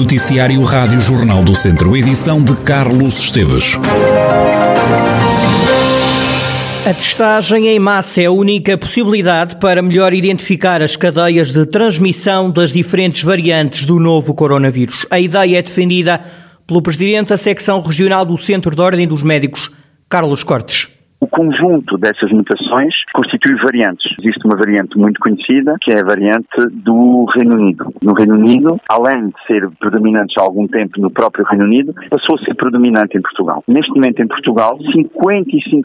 Noticiário Rádio Jornal do Centro, edição de Carlos Esteves. A testagem em massa é a única possibilidade para melhor identificar as cadeias de transmissão das diferentes variantes do novo coronavírus. A ideia é defendida pelo presidente da secção regional do Centro de Ordem dos Médicos, Carlos Cortes. Conjunto dessas mutações constitui variantes. Existe uma variante muito conhecida, que é a variante do Reino Unido. No Reino Unido, além de ser predominante há algum tempo no próprio Reino Unido, passou a ser predominante em Portugal. Neste momento, em Portugal, 55%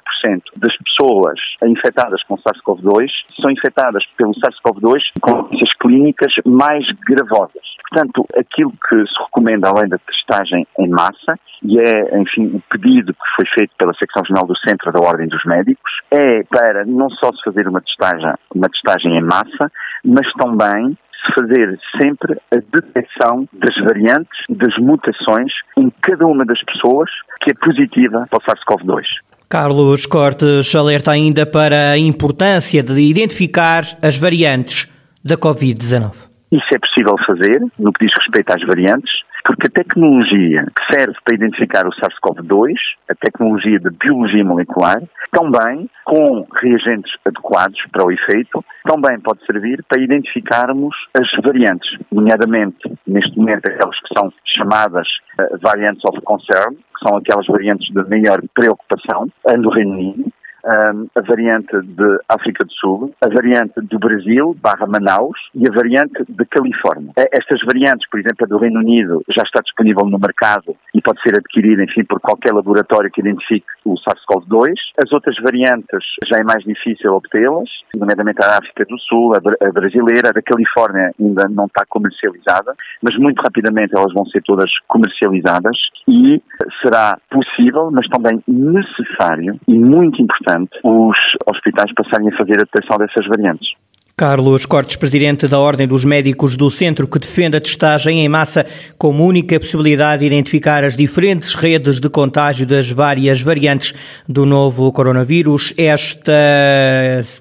das pessoas infectadas com SARS-CoV-2 são infectadas pelo SARS-CoV-2 com doenças clínicas mais gravosas. Portanto, aquilo que se recomenda, além da testagem em massa, e é, enfim, o pedido que foi feito pela Secção Regional do Centro da Ordem dos Médicos, é para não só se fazer uma testagem, uma testagem em massa, mas também se fazer sempre a detecção das variantes, das mutações em cada uma das pessoas que é positiva para o SARS-CoV-2. Carlos Cortes alerta ainda para a importância de identificar as variantes da Covid-19. Isso é possível fazer no que diz respeito às variantes, porque a tecnologia que serve para identificar o SARS-CoV-2, a tecnologia de biologia molecular, também com reagentes adequados para o efeito, também pode servir para identificarmos as variantes, nomeadamente, neste momento, aquelas que são chamadas uh, variants of concern, que são aquelas variantes de maior preocupação, no Reino Unido, a variante de África do Sul, a variante do Brasil, barra Manaus, e a variante de Califórnia. Estas variantes, por exemplo, a do Reino Unido, já está disponível no mercado pode ser adquirida, enfim, por qualquer laboratório que identifique o SARS-CoV-2. As outras variantes já é mais difícil obtê-las, nomeadamente a África do Sul, a brasileira, a da Califórnia ainda não está comercializada, mas muito rapidamente elas vão ser todas comercializadas e será possível, mas também necessário e muito importante os hospitais passarem a fazer a detecção dessas variantes. Carlos Cortes, presidente da Ordem dos Médicos do Centro, que defende a testagem em massa como única possibilidade de identificar as diferentes redes de contágio das várias variantes do novo coronavírus. Esta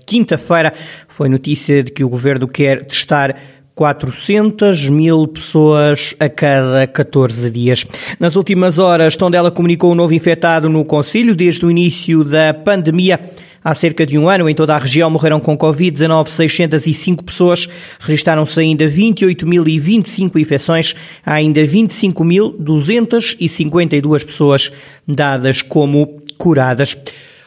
quinta-feira foi notícia de que o governo quer testar 400 mil pessoas a cada 14 dias. Nas últimas horas, Tondela comunicou um novo infectado no Conselho desde o início da pandemia. Há cerca de um ano, em toda a região, morreram com Covid-19 605 pessoas. Registaram-se ainda 28.025 infecções. Há ainda 25.252 pessoas dadas como curadas.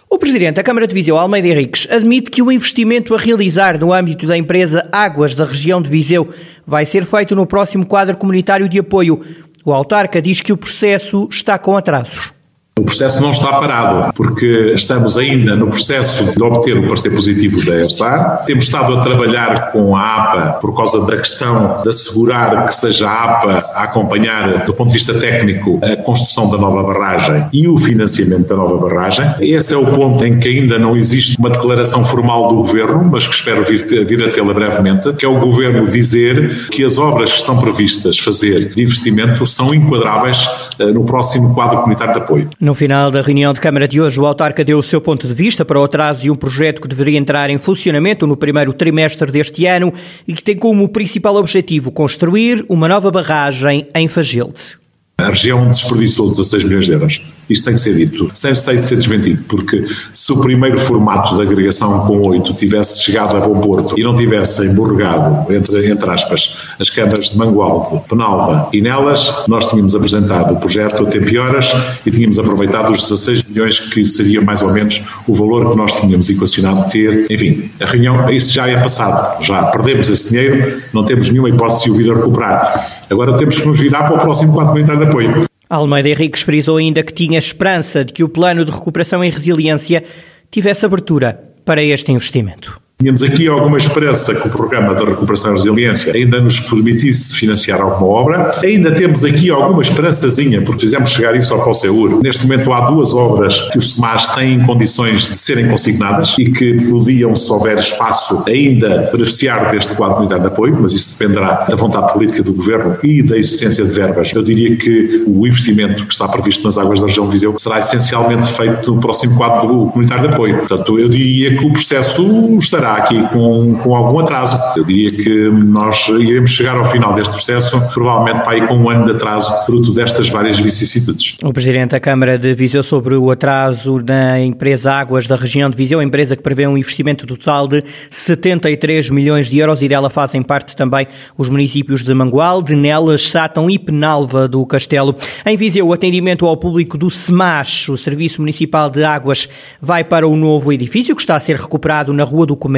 O presidente da Câmara de Viseu, Almeida Henriques, admite que o investimento a realizar no âmbito da empresa Águas da região de Viseu vai ser feito no próximo quadro comunitário de apoio. O autarca diz que o processo está com atrasos. O processo não está parado, porque estamos ainda no processo de obter o parecer positivo da ERSAR. Temos estado a trabalhar com a APA por causa da questão de assegurar que seja a APA a acompanhar, do ponto de vista técnico, a construção da nova barragem e o financiamento da nova barragem. Esse é o ponto em que ainda não existe uma declaração formal do Governo, mas que espero vir, vir a tê-la brevemente, que é o Governo dizer que as obras que estão previstas fazer de investimento são enquadráveis no próximo quadro comunitário de apoio. No final da reunião de Câmara de hoje, o autarca deu o seu ponto de vista para o atraso de um projeto que deveria entrar em funcionamento no primeiro trimestre deste ano e que tem como principal objetivo construir uma nova barragem em Fagilde. A região desperdiçou 16 milhões de euros. Isto tem que ser dito, sem de ser desmentido, porque se o primeiro formato de agregação com oito tivesse chegado a bom porto e não tivesse emborregado, entre, entre aspas, as câmaras de Mangualde, Penalva e Nelas, nós tínhamos apresentado o projeto a tempo e horas e tínhamos aproveitado os 16 milhões que seria mais ou menos o valor que nós tínhamos equacionado ter. Enfim, a reunião, isso já é passado, já perdemos esse dinheiro, não temos nenhuma hipótese de o vir a recuperar. Agora temos que nos virar para o próximo quadro comunitário de apoio. Almeida Henriques frisou ainda que tinha esperança de que o plano de recuperação e resiliência tivesse abertura para este investimento. Tínhamos aqui alguma esperança que o programa da recuperação e resiliência ainda nos permitisse financiar alguma obra. Ainda temos aqui alguma esperançazinha, porque fizemos chegar isso ao COSEUR. Neste momento há duas obras que os SEMAS têm condições de serem consignadas e que podiam, se houver espaço, ainda beneficiar deste quadro comunitário de apoio, mas isso dependerá da vontade política do Governo e da existência de verbas. Eu diria que o investimento que está previsto nas águas da região de Viseu será essencialmente feito no próximo quadro comunitário de apoio. Portanto, eu diria que o processo estará estará aqui com, com algum atraso. Eu diria que nós iremos chegar ao final deste processo, provavelmente para aí com um ano de atraso, fruto destas várias vicissitudes. O Presidente da Câmara de Viseu sobre o atraso na empresa Águas da região de Viseu, empresa que prevê um investimento total de 73 milhões de euros e dela fazem parte também os municípios de Mangual, de Nelas, Sátão e Penalva do Castelo. Em Viseu, o atendimento ao público do SEMAS, o Serviço Municipal de Águas, vai para o novo edifício que está a ser recuperado na Rua do Comércio.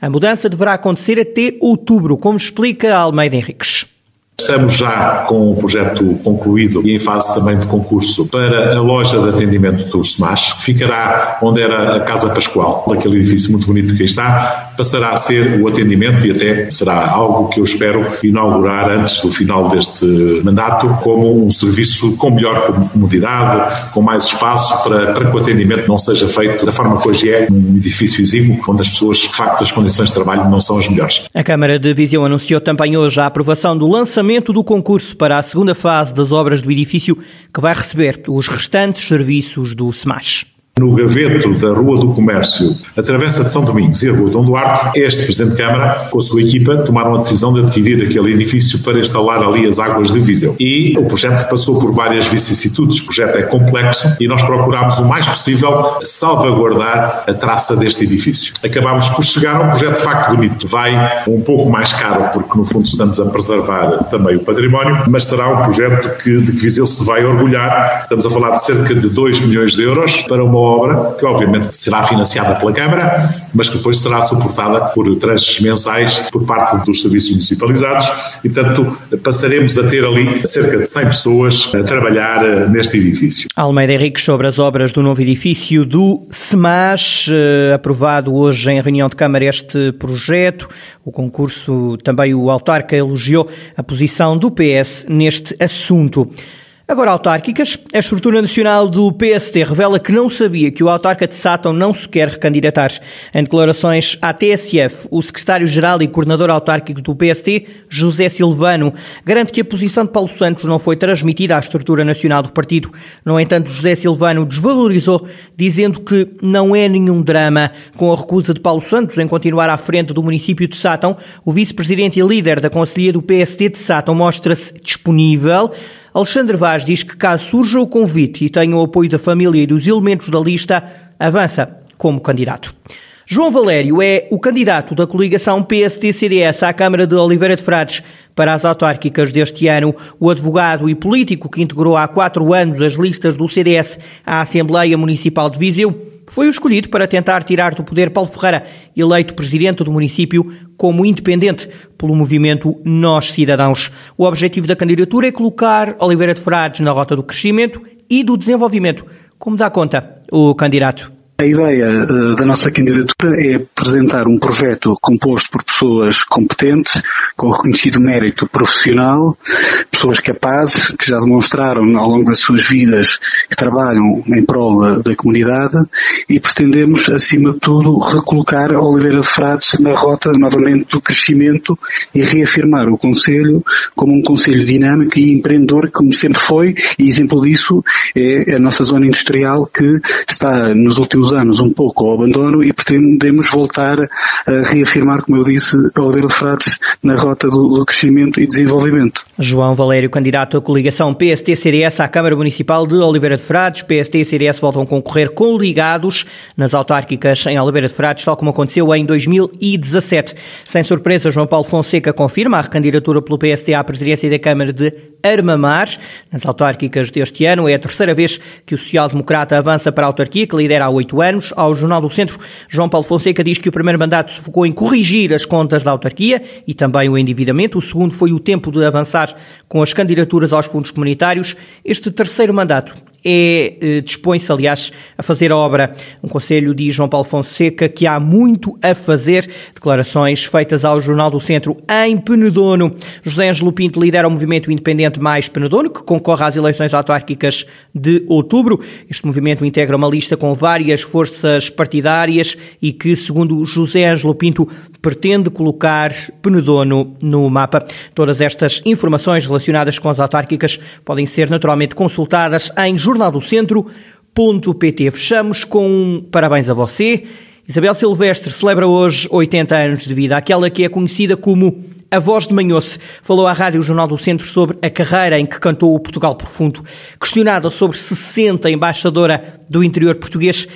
A mudança deverá acontecer até outubro, como explica Almeida Henriques. Estamos já com o projeto concluído e em fase também de concurso para a loja de atendimento dos SMAS, que ficará onde era a Casa Pascoal, daquele edifício muito bonito que aí está, passará a ser o atendimento e até será algo que eu espero inaugurar antes do final deste mandato como um serviço com melhor comodidade, com mais espaço para, para que o atendimento não seja feito da forma que hoje é, um edifício exíguo, onde as pessoas, de facto, as condições de trabalho não são as melhores. A Câmara de Viseu anunciou também hoje a aprovação do lançamento lançamento do concurso para a segunda fase das obras do edifício que vai receber os restantes serviços do SMAS no gaveto da Rua do Comércio, atravessa de São Domingos e a Rua Dom Duarte, este Presidente de Câmara, com a sua equipa, tomaram a decisão de adquirir aquele edifício para instalar ali as águas de Viseu. E o projeto passou por várias vicissitudes, o projeto é complexo e nós procurámos o mais possível salvaguardar a traça deste edifício. Acabámos por chegar a um projeto de facto bonito. Vai um pouco mais caro, porque no fundo estamos a preservar também o património, mas será um projeto que, de que Viseu se vai orgulhar. Estamos a falar de cerca de 2 milhões de euros para uma obra que obviamente será financiada pela Câmara, mas que depois será suportada por tranches mensais por parte dos serviços municipalizados e, portanto, passaremos a ter ali cerca de 100 pessoas a trabalhar eh, neste edifício. Almeida Henrique sobre as obras do novo edifício do SEMAS, eh, aprovado hoje em reunião de Câmara este projeto. O concurso, também o autarca elogiou a posição do PS neste assunto. Agora, autárquicas. A estrutura nacional do PST revela que não sabia que o autarca de Sátão não se quer recandidatar. Em declarações à TSF, o secretário-geral e coordenador autárquico do PST, José Silvano, garante que a posição de Paulo Santos não foi transmitida à estrutura nacional do partido. No entanto, José Silvano desvalorizou, dizendo que não é nenhum drama. Com a recusa de Paulo Santos em continuar à frente do município de Sátão, o vice-presidente e líder da Conselhia do PST de Sátão mostra-se disponível Alexandre Vaz diz que caso surja o convite e tenha o apoio da família e dos elementos da lista, avança como candidato. João Valério é o candidato da coligação PST-CDS à Câmara de Oliveira de Frades para as autárquicas deste ano. O advogado e político que integrou há quatro anos as listas do CDS à Assembleia Municipal de Viseu foi o escolhido para tentar tirar do poder Paulo Ferreira, eleito presidente do município como independente pelo movimento Nós Cidadãos. O objetivo da candidatura é colocar Oliveira de Frades na rota do crescimento e do desenvolvimento, como dá conta o candidato. A ideia uh, da nossa candidatura é apresentar um projeto composto por pessoas competentes, com reconhecido mérito profissional, pessoas capazes, que já demonstraram ao longo das suas vidas que trabalham em prol da, da comunidade e pretendemos, acima de tudo, recolocar Oliveira de Frades na rota novamente do crescimento e reafirmar o Conselho como um Conselho dinâmico e empreendedor, como sempre foi, e exemplo disso é a nossa zona industrial que está nos últimos últimos anos um pouco ao abandono e pretendemos voltar a reafirmar, como eu disse, a Oliveira de Frades na rota do, do crescimento e desenvolvimento. João Valério, candidato à coligação PST-CDS à Câmara Municipal de Oliveira de Frades. PST e CDS voltam a concorrer coligados nas autárquicas em Oliveira de Frades, tal como aconteceu em 2017. Sem surpresa, João Paulo Fonseca confirma a recandidatura pelo PST à presidência da Câmara de Armamar. Nas autárquicas deste ano é a terceira vez que o social-democrata avança para a autarquia, que lidera há oito anos. Ao Jornal do Centro, João Paulo Fonseca diz que o primeiro mandato se focou em corrigir as contas da autarquia e também o endividamento. O segundo foi o tempo de avançar com as candidaturas aos fundos comunitários. Este terceiro mandato é, dispõe-se, aliás, a fazer obra. Um conselho diz João Paulo Fonseca que há muito a fazer. Declarações feitas ao Jornal do Centro em Penedono. José Ângelo Pinto lidera o movimento independente Mais Penedono, que concorre às eleições autárquicas de outubro. Este movimento integra uma lista com várias forças partidárias e que, segundo José Ângelo Pinto, pretende colocar Penedono no mapa. Todas estas informações relacionadas com as autárquicas podem ser naturalmente consultadas em jornaldocentro.pt. Fechamos com um parabéns a você Isabel Silvestre celebra hoje 80 anos de vida, aquela que é conhecida como a voz de Manhoce falou à Rádio Jornal do Centro sobre a carreira em que cantou o Portugal Profundo. Questionada sobre se sente embaixadora do interior português,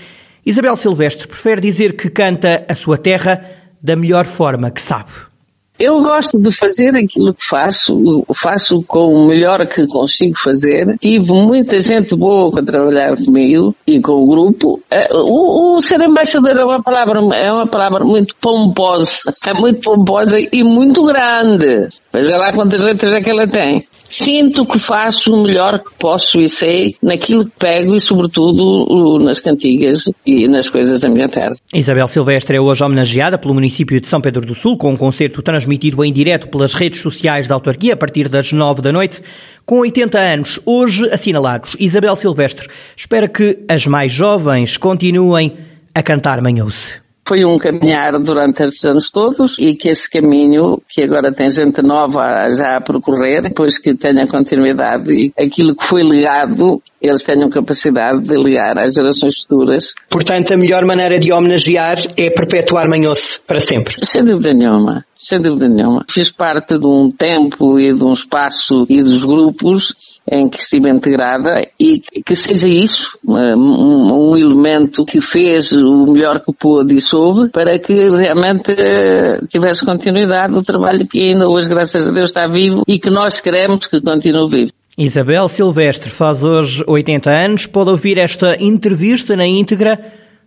Isabel Silvestre prefere dizer que canta a sua terra da melhor forma que sabe. Eu gosto de fazer aquilo que faço, faço com o melhor que consigo fazer. Tive muita gente boa para trabalhar comigo e com o grupo. Eh, o, o ser embaixador é uma palavra, é uma palavra muito pomposa, é muito pomposa e muito grande. Veja lá quantas letras é que ela tem sinto que faço o melhor que posso e sei naquilo que pego e, sobretudo, nas cantigas e nas coisas da minha terra. Isabel Silvestre é hoje homenageada pelo município de São Pedro do Sul com um concerto transmitido em direto pelas redes sociais da autarquia a partir das nove da noite. Com 80 anos, hoje assinalados, Isabel Silvestre espera que as mais jovens continuem a cantar Manhou-se. Foi um caminhar durante estes anos todos e que esse caminho, que agora tem gente nova já a percorrer, depois que tenha continuidade e aquilo que foi legado, eles tenham capacidade de ligar às gerações futuras. Portanto, a melhor maneira de homenagear é perpetuar Manhoce para sempre. Sem dúvida nenhuma. Sem dúvida nenhuma. Fiz parte de um tempo e de um espaço e dos grupos em que estive integrada e que seja isso, um, um, elemento que fez o melhor que pôde e soube para que realmente eh, tivesse continuidade o trabalho que ainda hoje, graças a Deus, está vivo e que nós queremos que continue vivo. Isabel Silvestre faz hoje 80 anos. Pode ouvir esta entrevista na íntegra.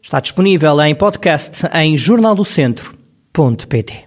Está disponível em podcast em jornaldocentro.pt.